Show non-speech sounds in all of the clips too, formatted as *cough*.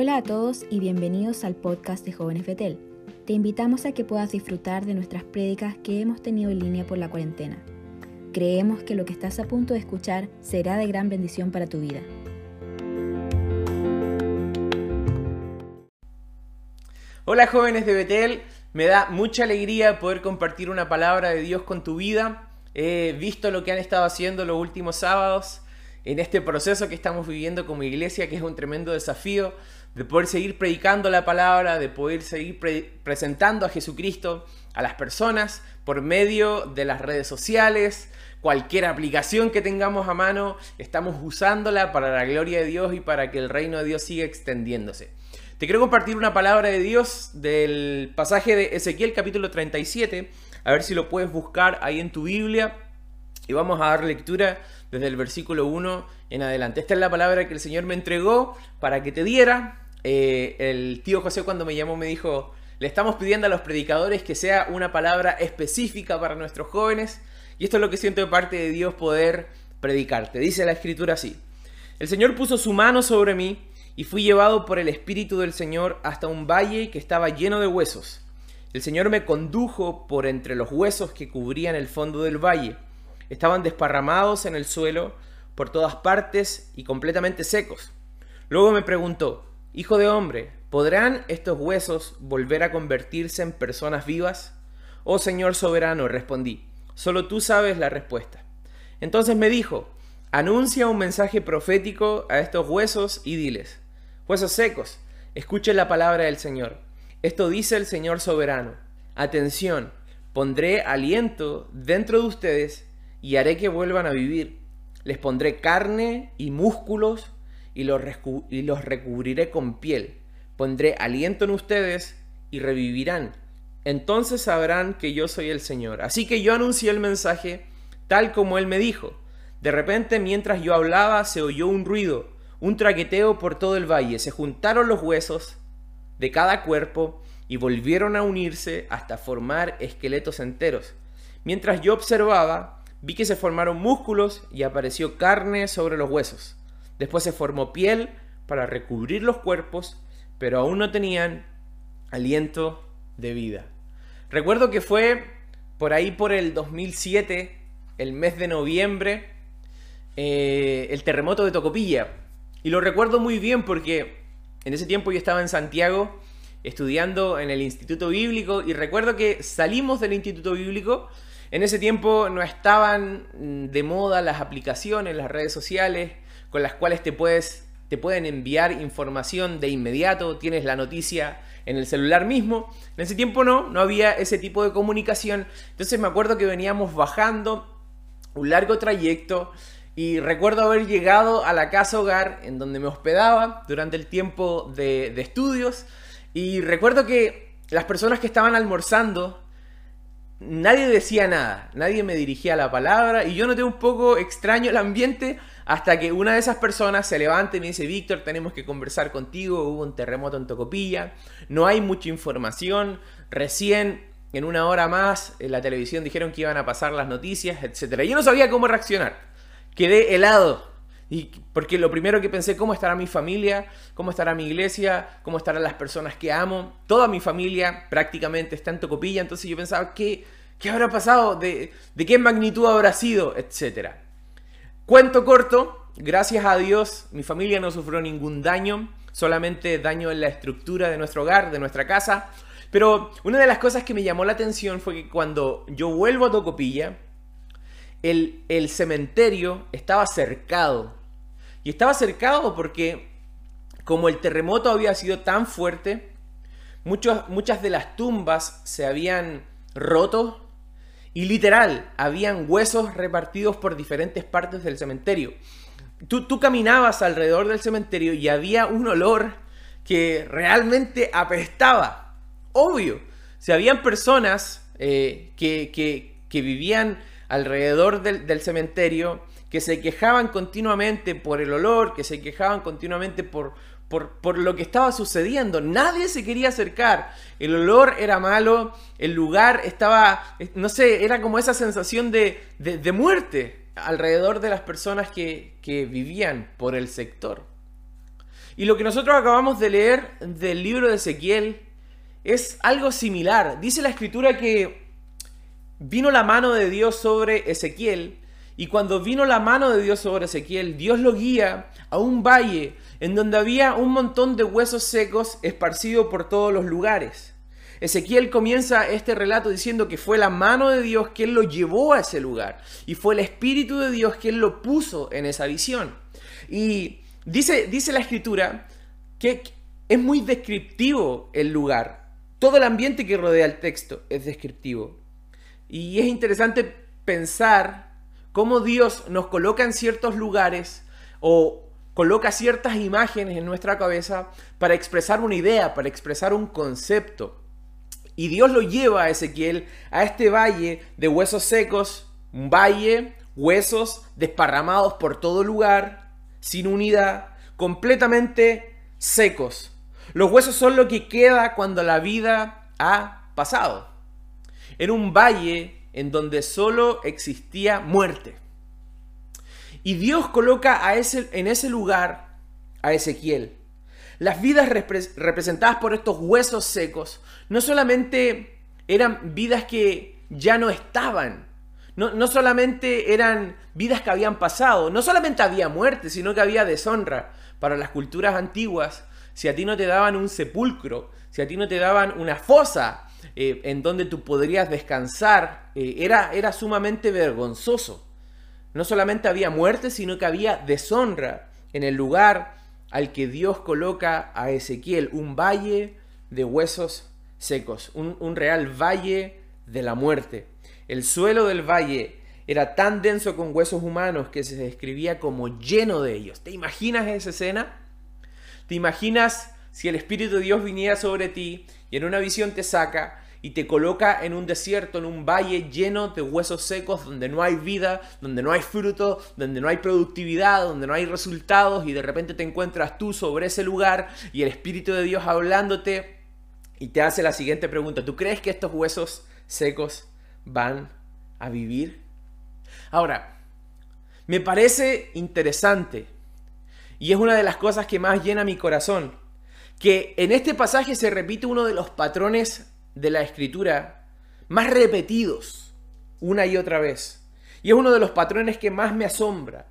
Hola a todos y bienvenidos al podcast de Jóvenes Betel. Te invitamos a que puedas disfrutar de nuestras prédicas que hemos tenido en línea por la cuarentena. Creemos que lo que estás a punto de escuchar será de gran bendición para tu vida. Hola jóvenes de Betel, me da mucha alegría poder compartir una palabra de Dios con tu vida. He visto lo que han estado haciendo los últimos sábados en este proceso que estamos viviendo como iglesia, que es un tremendo desafío de poder seguir predicando la palabra, de poder seguir presentando a Jesucristo a las personas por medio de las redes sociales, cualquier aplicación que tengamos a mano, estamos usándola para la gloria de Dios y para que el reino de Dios siga extendiéndose. Te quiero compartir una palabra de Dios del pasaje de Ezequiel capítulo 37, a ver si lo puedes buscar ahí en tu Biblia y vamos a dar lectura desde el versículo 1 en adelante. Esta es la palabra que el Señor me entregó para que te diera. Eh, el tío José cuando me llamó me dijo, le estamos pidiendo a los predicadores que sea una palabra específica para nuestros jóvenes. Y esto es lo que siento de parte de Dios poder predicarte. Dice la escritura así. El Señor puso su mano sobre mí y fui llevado por el Espíritu del Señor hasta un valle que estaba lleno de huesos. El Señor me condujo por entre los huesos que cubrían el fondo del valle estaban desparramados en el suelo por todas partes y completamente secos. Luego me preguntó, Hijo de hombre, ¿podrán estos huesos volver a convertirse en personas vivas? Oh Señor soberano, respondí, solo tú sabes la respuesta. Entonces me dijo, anuncia un mensaje profético a estos huesos y diles, huesos secos, escuchen la palabra del Señor. Esto dice el Señor soberano. Atención, pondré aliento dentro de ustedes y haré que vuelvan a vivir. Les pondré carne y músculos y los, recubriré con piel. Pondré aliento en ustedes y revivirán. Entonces sabrán que yo soy el Señor. Así que yo anuncié el mensaje tal como él me dijo. De repente, mientras yo hablaba, se oyó un ruido, un traqueteo por todo el valle. Se juntaron los huesos de cada cuerpo y volvieron a unirse hasta formar esqueletos enteros. Mientras yo observaba, Vi que se formaron músculos y apareció carne sobre los huesos. Después se formó piel para recubrir los cuerpos, pero aún no tenían aliento de vida. Recuerdo que fue por ahí por el 2007, el mes de noviembre, eh, el terremoto de Tocopilla. Y lo recuerdo muy bien porque en ese tiempo yo estaba en Santiago estudiando en el Instituto Bíblico y recuerdo que salimos del Instituto Bíblico en ese tiempo no estaban mm, de moda las aplicaciones, las redes sociales, con las cuales te, puedes, te pueden enviar información de inmediato, tienes la noticia en el celular mismo. En ese tiempo no, no había ese tipo de comunicación. Entonces me acuerdo que veníamos bajando un largo trayecto y recuerdo haber llegado a la casa hogar en donde me hospedaba durante el tiempo de, de estudios. Y recuerdo que las personas que estaban almorzando nadie decía nada, nadie me dirigía la palabra y yo noté un poco extraño el ambiente hasta que una de esas personas se levanta y me dice, Víctor, tenemos que conversar contigo, hubo un terremoto en Tocopilla, no hay mucha información, recién en una hora más en la televisión dijeron que iban a pasar las noticias, etc. Yo no sabía cómo reaccionar, quedé helado. Y porque lo primero que pensé, ¿cómo estará mi familia? ¿Cómo estará mi iglesia? ¿Cómo estarán las personas que amo? Toda mi familia prácticamente está en Tocopilla, entonces yo pensaba, ¿qué, qué habrá pasado? ¿De, ¿De qué magnitud habrá sido? Etcétera. Cuento corto, gracias a Dios mi familia no sufrió ningún daño, solamente daño en la estructura de nuestro hogar, de nuestra casa. Pero una de las cosas que me llamó la atención fue que cuando yo vuelvo a Tocopilla, el, el cementerio estaba cercado y estaba cercado porque como el terremoto había sido tan fuerte, muchas de las tumbas se habían roto y literal, habían huesos repartidos por diferentes partes del cementerio. Tú, tú caminabas alrededor del cementerio y había un olor que realmente apestaba. Obvio, si habían personas eh, que, que, vivían alrededor del cementerio que se quejaban continuamente por el olor, que se quejaban continuamente por, por, lo que estaba sucediendo. Nadie se quería acercar. El olor era malo, el lugar estaba, no sé, era como esa sensación de, de, muerte alrededor de las personas que, que vivían por el sector. Y lo que nosotros acabamos de leer del libro de Ezequiel es algo similar. Dice la escritura que vino la mano de Dios sobre Ezequiel y cuando vino la mano de Dios sobre Ezequiel, Dios lo guía a un valle en donde había un montón de huesos secos esparcidos por todos los lugares. Ezequiel comienza este relato diciendo que fue la mano de Dios quien lo llevó a ese lugar y fue el Espíritu de Dios quien lo puso en esa visión. Y dice, dice la escritura que es muy descriptivo el lugar. Todo el ambiente que rodea el texto es descriptivo. Y es interesante pensar cómo Dios nos coloca en ciertos lugares o coloca ciertas imágenes en nuestra cabeza para expresar una idea, para expresar un concepto. Y Dios lo lleva a Ezequiel a este valle de huesos secos, un valle, huesos desparramados por todo lugar, sin unidad, completamente secos. Los huesos son lo que queda cuando la vida ha pasado. Era un valle en donde solo existía muerte. Y Dios coloca a ese, en ese lugar a Ezequiel. Las vidas representadas por estos huesos secos no solamente eran vidas que ya no estaban, no, no, solamente eran vidas que habían pasado, no solamente había muerte, sino que había deshonra. Para las culturas antiguas, si a ti no te daban un sepulcro, si a ti no te daban una fosa eh, en donde tú podrías descansar, eh, era, era sumamente vergonzoso. No solamente había muerte, sino que había deshonra en el lugar al que Dios coloca a Ezequiel, un valle de huesos secos, un, real valle de la muerte. El suelo del valle era tan denso con huesos humanos que se describía como lleno de ellos. ¿Te imaginas esa escena? ¿Te imaginas si el Espíritu de Dios viniera sobre ti y en una visión te saca y te coloca en un desierto, en un valle lleno de huesos secos, donde no hay vida, donde no hay fruto, donde no hay productividad, donde no hay resultados, y de repente te encuentras tú sobre ese lugar y el Espíritu de Dios hablándote y te hace la siguiente pregunta, ¿tú crees que estos huesos secos van a vivir? Ahora, me parece interesante y es una de las cosas que más llena mi corazón, que en este pasaje se repite uno de los patrones de la escritura más repetidos una y otra vez. Y es uno de los patrones que más me asombra.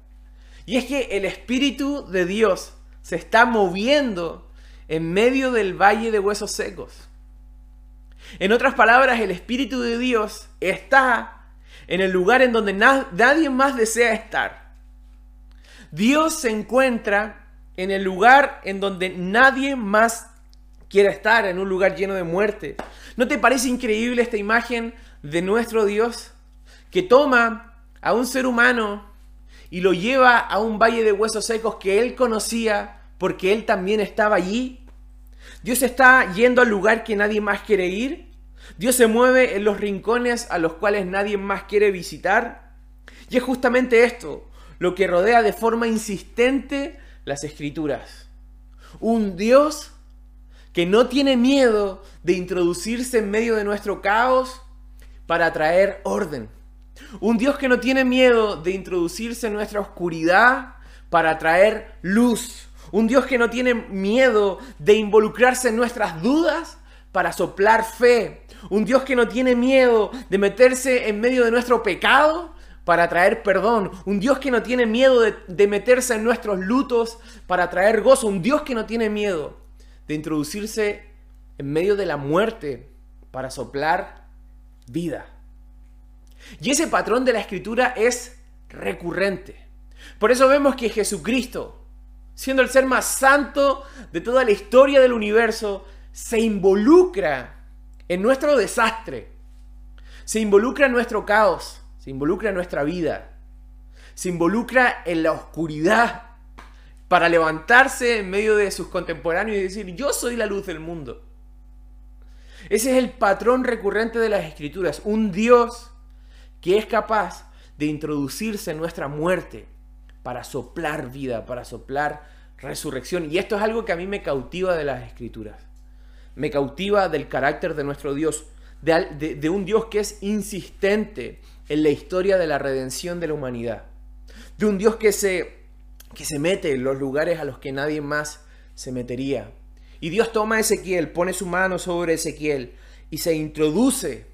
Y es que el Espíritu de Dios se está moviendo en medio del valle de huesos secos. En otras palabras, el Espíritu de Dios está en el lugar en donde nadie más desea estar. Dios se encuentra en el lugar en donde nadie más quiere estar, en un lugar lleno de muerte. ¿No te parece increíble esta imagen de nuestro Dios que toma a un ser humano y lo lleva a un valle de huesos secos que él conocía porque él también estaba allí? Dios está yendo al lugar que nadie más quiere ir. Dios se mueve en los rincones a los cuales nadie más quiere visitar. Y es justamente esto lo que rodea de forma insistente las escrituras. Un Dios que no tiene miedo de introducirse en medio de nuestro caos para traer orden. Un Dios que no tiene miedo de introducirse en nuestra oscuridad para traer luz. Un Dios que no tiene miedo de involucrarse en nuestras dudas para soplar fe. Un Dios que no tiene miedo de meterse en medio de nuestro pecado para traer perdón. Un Dios que no tiene miedo de, de meterse en nuestros lutos para traer gozo. Un Dios que no tiene miedo de introducirse en medio de la muerte para soplar vida. Y ese patrón de la escritura es recurrente. Por eso vemos que Jesucristo, siendo el ser más santo de toda la historia del universo, se involucra en nuestro desastre, se involucra en nuestro caos, se involucra en nuestra vida, se involucra en la oscuridad para levantarse en medio de sus contemporáneos y decir, yo soy la luz del mundo. Ese es el patrón recurrente de las escrituras, un Dios que es capaz de introducirse en nuestra muerte para soplar vida, para soplar resurrección. Y esto es algo que a mí me cautiva de las escrituras. Me cautiva del carácter de nuestro Dios, de, de un Dios que es insistente en la historia de la redención de la humanidad. De un Dios que se que se mete en los lugares a los que nadie más se metería. Y Dios toma a Ezequiel, pone su mano sobre Ezequiel y se introduce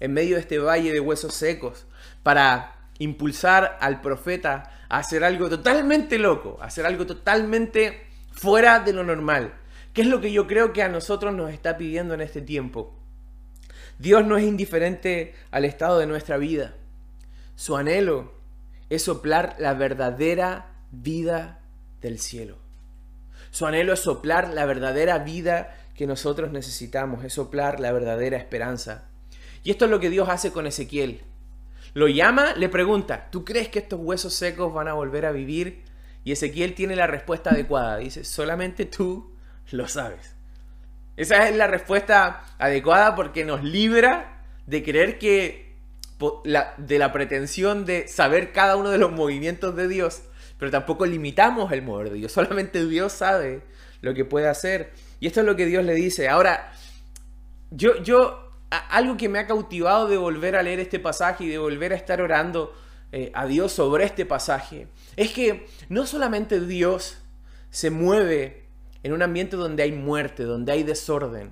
en medio de este valle de huesos secos para impulsar al profeta a hacer algo totalmente loco, a hacer algo totalmente fuera de lo normal. ¿Qué es lo que yo creo que a nosotros nos está pidiendo en este tiempo? Dios no es indiferente al estado de nuestra vida. Su anhelo es soplar la verdadera vida del cielo. Su anhelo es soplar la verdadera vida que nosotros necesitamos, es soplar la verdadera esperanza. Y esto es lo que Dios hace con Ezequiel. Lo llama, le pregunta, ¿tú crees que estos huesos secos van a volver a vivir? Y Ezequiel tiene la respuesta adecuada. Dice, solamente tú lo sabes. Esa es la respuesta adecuada porque nos libra de creer que de la pretensión de saber cada uno de los movimientos de Dios, pero tampoco limitamos el mover de Dios. *laughs* Solamente Dios sabe lo que puede hacer. Y esto es lo que Dios le dice. Ahora, yo, yo, algo que me ha cautivado de volver a leer este pasaje y de volver a estar orando eh, a Dios sobre este pasaje, es que no solamente Dios se mueve en un ambiente donde hay muerte, donde hay desorden.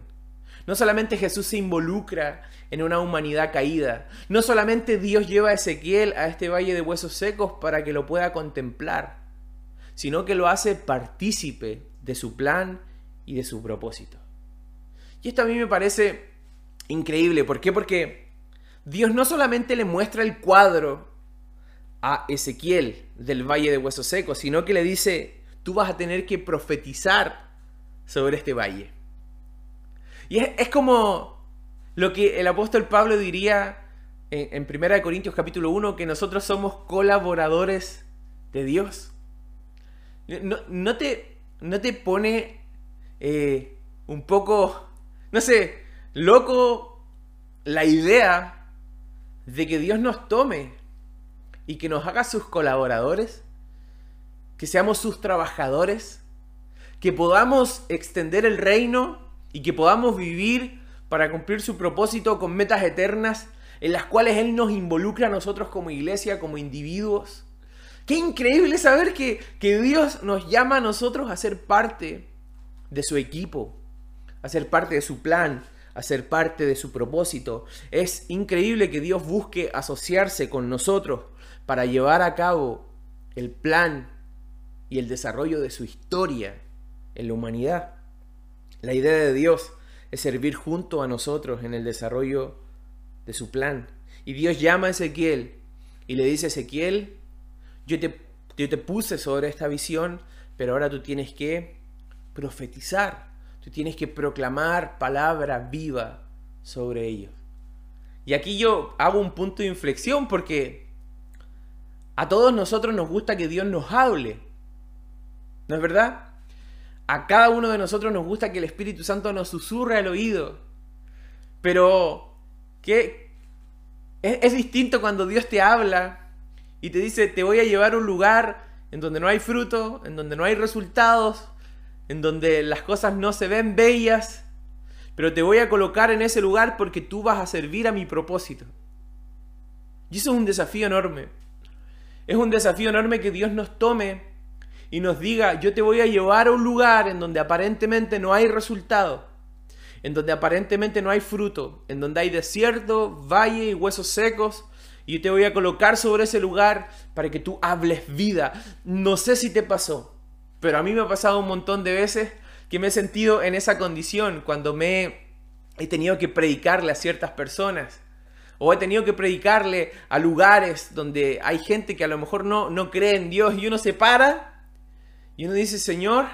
No solamente Jesús se involucra en una humanidad caída. No solamente Dios lleva a Ezequiel a este valle de huesos secos para que lo pueda contemplar, sino que lo hace partícipe de su plan y de su propósito. Y esto a mí me parece increíble. ¿Por qué? Porque Dios no solamente le muestra el cuadro a Ezequiel del valle de huesos secos, sino que le dice, tú vas a tener que profetizar sobre este valle. Y es, como lo que el apóstol Pablo diría en, 1 Corintios capítulo 1, que nosotros somos colaboradores de Dios. No, te, no te pone eh, un poco, no sé, loco la idea de que Dios nos tome y que nos haga sus colaboradores, que seamos sus trabajadores, que podamos extender el reino y que podamos vivir para cumplir su propósito con metas eternas en las cuales Él nos involucra a nosotros como iglesia, como individuos. Qué increíble saber que, que Dios nos llama a nosotros a ser parte de su equipo, a ser parte de su plan, a ser parte de su propósito. Es increíble que Dios busque asociarse con nosotros para llevar a cabo el plan y el desarrollo de su historia en la humanidad. La idea de Dios es servir junto a nosotros en el desarrollo de su plan. Y Dios llama a Ezequiel y le dice, Ezequiel, yo te, yo te puse sobre esta visión, pero ahora tú tienes que profetizar, tú tienes que proclamar palabra viva sobre ellos. Y aquí yo hago un punto de inflexión porque a todos nosotros nos gusta que Dios nos hable. ¿No es verdad? A cada uno de nosotros nos gusta que el Espíritu Santo nos susurre al oído. Pero, ¿qué? Es, es distinto cuando Dios te habla y te dice, te voy a llevar a un lugar en donde no hay fruto, en donde no hay resultados, en donde las cosas no se ven bellas, pero te voy a colocar en ese lugar porque tú vas a servir a mi propósito. Y eso es un desafío enorme. Es un desafío enorme que Dios nos tome y nos diga, yo te voy a llevar a un lugar en donde aparentemente no hay resultado, en donde aparentemente no hay fruto, en donde hay desierto, valle y huesos secos, y yo te voy a colocar sobre ese lugar para que tú hables vida. No sé si te pasó, pero a mí me ha pasado un montón de veces que me he sentido en esa condición cuando me he tenido que predicarle a ciertas personas o he tenido que predicarle a lugares donde hay gente que a lo mejor no, no cree en Dios y uno se para y uno dice, Señor,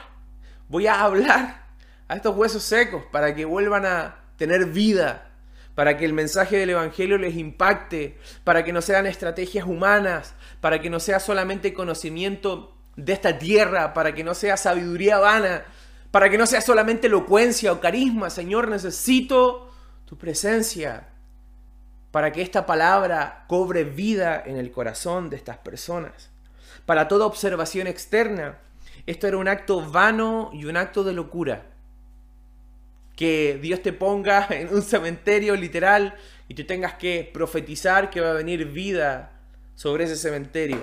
voy a hablar a estos huesos secos para que vuelvan a tener vida, para que el mensaje del Evangelio les impacte, para que no sean estrategias humanas, para que no sea solamente conocimiento de esta tierra, para que no sea sabiduría vana, para que no sea solamente elocuencia o carisma. Señor, necesito tu presencia para que esta palabra cobre vida en el corazón de estas personas. Para toda observación externa, esto era un acto vano y un acto de locura. Que Dios te ponga *laughs* en un cementerio literal y tú tengas que profetizar que va a venir vida sobre ese cementerio.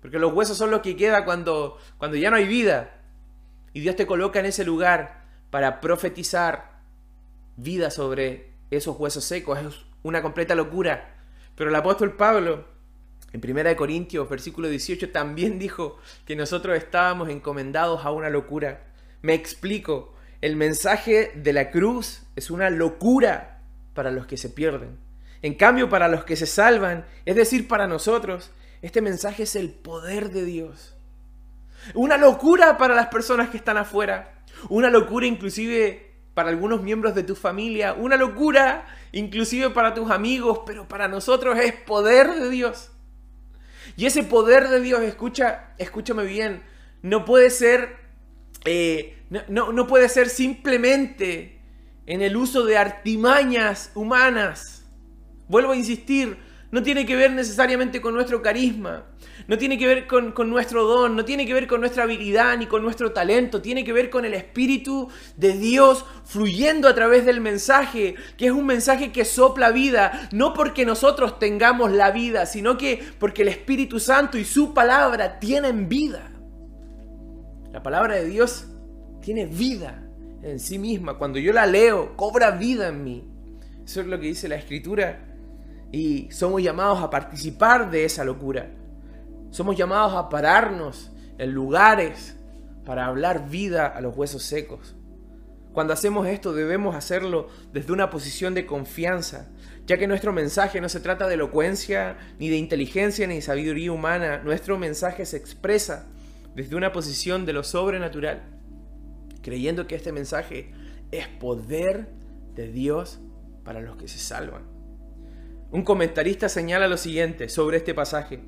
Porque los huesos son los que queda cuando, cuando ya no hay vida. Y Dios te coloca en ese lugar para profetizar vida sobre esos huesos secos. Es una completa locura. Pero el apóstol Pablo, en 1 Corintios, versículo 18, también dijo que nosotros estábamos encomendados a una locura. Me explico. El mensaje de la cruz es una locura para los que se pierden. En cambio, para los que se salvan, es decir, para nosotros, este mensaje es el poder de Dios. Una locura para las personas que están afuera. Una locura inclusive para algunos miembros de tu familia. Una locura inclusive para tus amigos. Pero para nosotros es poder de Dios. Y ese poder de Dios, escucha, escúchame bien, no puede ser, eh, no, no puede ser simplemente en el uso de artimañas humanas. Vuelvo a insistir, no tiene que ver necesariamente con nuestro carisma, no tiene que ver con, nuestro don, no tiene que ver con nuestra habilidad ni con nuestro talento, tiene que ver con el Espíritu de Dios fluyendo a través del mensaje, que es un mensaje que sopla vida, no porque nosotros tengamos la vida, sino que porque el Espíritu Santo y su palabra tienen vida. La palabra de Dios tiene vida en sí misma. Cuando yo la leo, cobra vida en mí. Eso es lo que dice la Escritura y somos llamados a participar de esa locura. Somos llamados a pararnos en lugares para hablar vida a los huesos secos. Cuando hacemos esto debemos hacerlo desde una posición de confianza, ya que nuestro mensaje no se trata de elocuencia, ni de inteligencia, ni de sabiduría humana. Nuestro mensaje se expresa desde una posición de lo sobrenatural, creyendo que este mensaje es poder de Dios para los que se salvan. Un comentarista señala lo siguiente sobre este pasaje.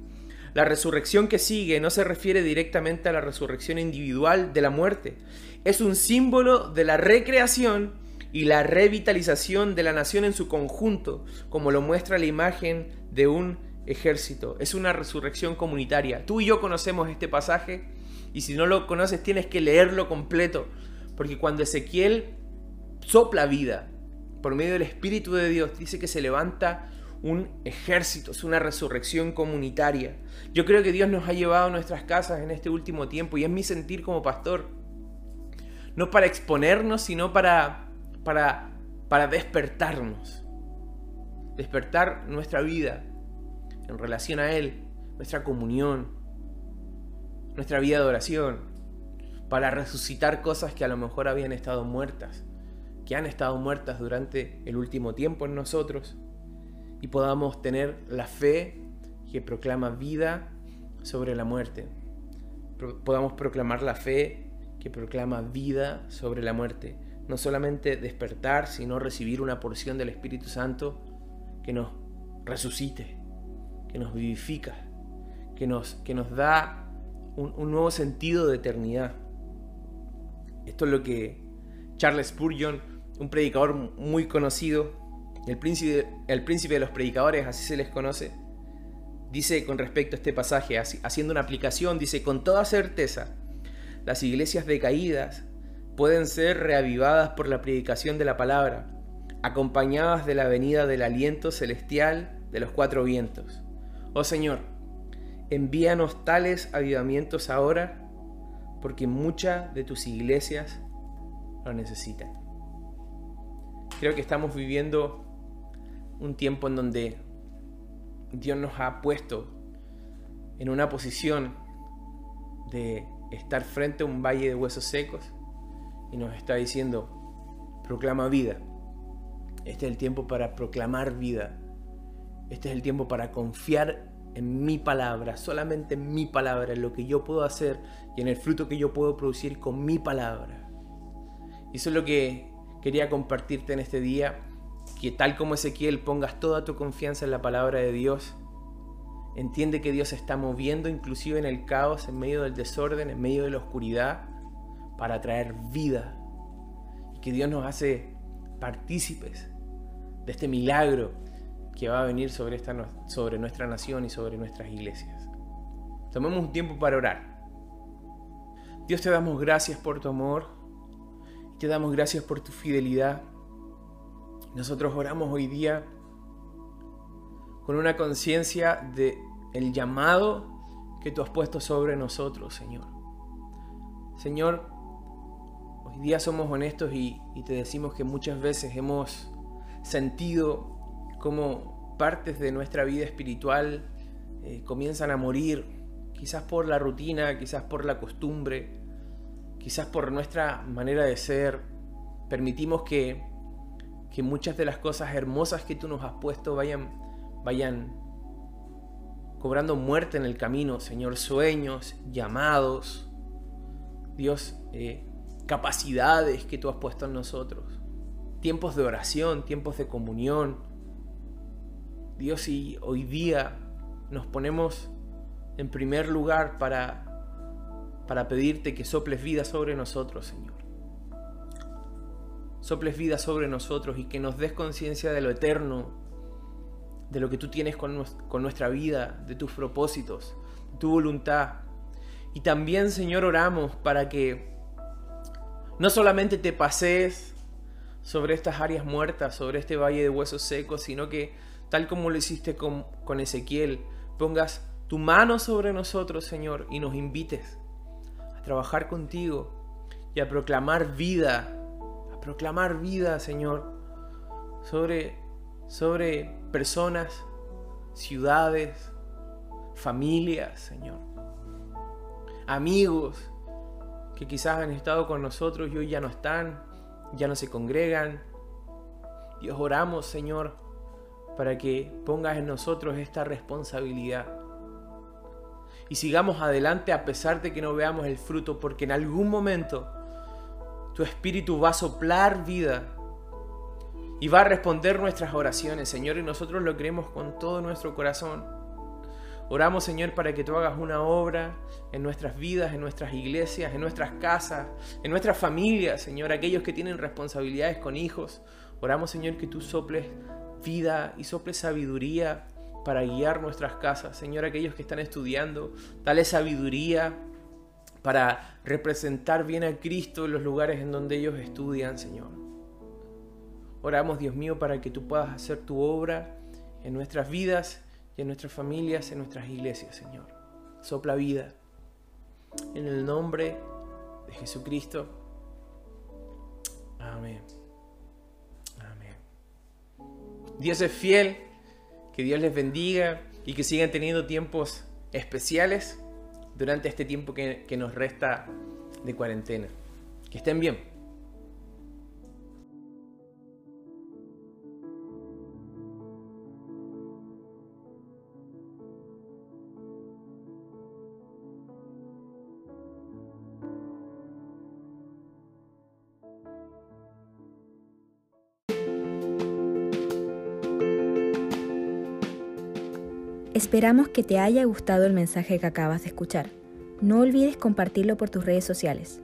La resurrección que sigue no se refiere directamente a la resurrección individual de la muerte. Es un símbolo de la recreación y la revitalización de la nación en su conjunto, como lo muestra la imagen de un ejército. Es una resurrección comunitaria. Tú y yo conocemos este pasaje y si no lo conoces tienes que leerlo completo, porque cuando Ezequiel sopla vida por medio del Espíritu de Dios, dice que se levanta un ejército, es una resurrección comunitaria. Yo creo que Dios nos ha llevado a nuestras casas en este último tiempo y es mi sentir como pastor. No para exponernos, sino para, para, para despertarnos. Despertar nuestra vida en relación a Él, nuestra comunión, nuestra vida de oración, para resucitar cosas que a lo mejor habían estado muertas, que han estado muertas durante el último tiempo en nosotros y podamos tener la fe que proclama vida sobre la muerte. podamos proclamar la fe que proclama vida sobre la muerte. No solamente despertar, sino recibir una porción del Espíritu Santo que nos resucite, que nos vivifica, que nos, que nos da un, un nuevo sentido de eternidad. Esto es lo que Charles Spurgeon, un predicador muy conocido, el príncipe, de los predicadores, así se les conoce, dice con respecto a este pasaje, haciendo una aplicación, dice, con toda certeza, las iglesias decaídas pueden ser reavivadas por la predicación de la palabra, acompañadas de la venida del aliento celestial de los cuatro vientos. Oh Señor, envíanos tales avivamientos ahora, porque muchas de tus iglesias lo necesitan. Creo que estamos viviendo un tiempo en donde Dios nos ha puesto en una posición de estar frente a un valle de huesos secos y nos está diciendo, proclama vida. Este es el tiempo para proclamar vida. Este es el tiempo para confiar en mi palabra, solamente en mi palabra, en lo que yo puedo hacer y en el fruto que yo puedo producir con mi palabra. Y eso es lo que quería compartirte en este día que tal como Ezequiel pongas toda tu confianza en la palabra de Dios. Entiende que Dios se está moviendo inclusive en el caos, en medio del desorden, en medio de la oscuridad, para traer vida. Y que Dios nos hace partícipes de este milagro que va a venir sobre, esta, sobre nuestra nación y sobre nuestras iglesias. Tomemos un tiempo para orar. Dios te damos gracias por tu amor, te damos gracias por tu fidelidad. Nosotros oramos hoy día con una conciencia de el llamado que tú has puesto sobre nosotros, Señor. Señor, Hoy día somos honestos y, te decimos que muchas veces hemos sentido como partes de nuestra vida espiritual eh, comienzan a morir, quizás por la rutina, quizás por la costumbre, quizás por nuestra manera de ser. Permitimos que, que muchas de las cosas hermosas que tú nos has puesto vayan, vayan cobrando muerte en el camino, Señor, sueños, llamados, Dios, eh, capacidades que tú has puesto en nosotros, tiempos de oración, tiempos de comunión. Dios, y hoy día nos ponemos en primer lugar para, para pedirte que soples vida sobre nosotros, Señor. Soples vida sobre nosotros y que nos des conciencia de lo eterno, de lo que tú tienes con, con nuestra vida, de tus propósitos, tu voluntad. Y también, Señor, oramos para que no solamente te pases sobre estas áreas muertas, sobre este valle de huesos secos, sino que, tal como lo hiciste con, con Ezequiel, pongas tu mano sobre nosotros, Señor, y nos invites a trabajar contigo y a proclamar vida, proclamar vida, Señor, sobre, sobre personas, ciudades, familias, Señor amigos que quizás han estado con nosotros y hoy ya no están, ya no se congregan. Dios oramos, Señor, para que pongas en nosotros esta responsabilidad. Y sigamos adelante a pesar de que no veamos el fruto, porque en algún momento tu espíritu va a soplar vida y va a responder nuestras oraciones, Señor, y nosotros lo creemos con todo nuestro corazón. Oramos, Señor, para que tú hagas una obra en nuestras vidas, en nuestras iglesias, en nuestras casas, en nuestras familias, Señor, aquellos que tienen responsabilidades con hijos. Oramos, Señor, que tú soples vida y soples sabiduría para guiar nuestras casas. Señor, aquellos que están estudiando, dale sabiduría para representar bien a Cristo en los lugares en donde ellos estudian, Señor. Oramos, Dios mío, para que tú puedas hacer tu obra en nuestras vidas en nuestras familias, en nuestras iglesias, Señor. Sopla vida. En el nombre de Jesucristo. Amén. Amén. Dios es fiel. Que Dios les bendiga y que sigan teniendo tiempos especiales durante este tiempo que, nos resta de cuarentena. Que estén bien. Esperamos que te haya gustado el mensaje que acabas de escuchar. No olvides compartirlo por tus redes sociales.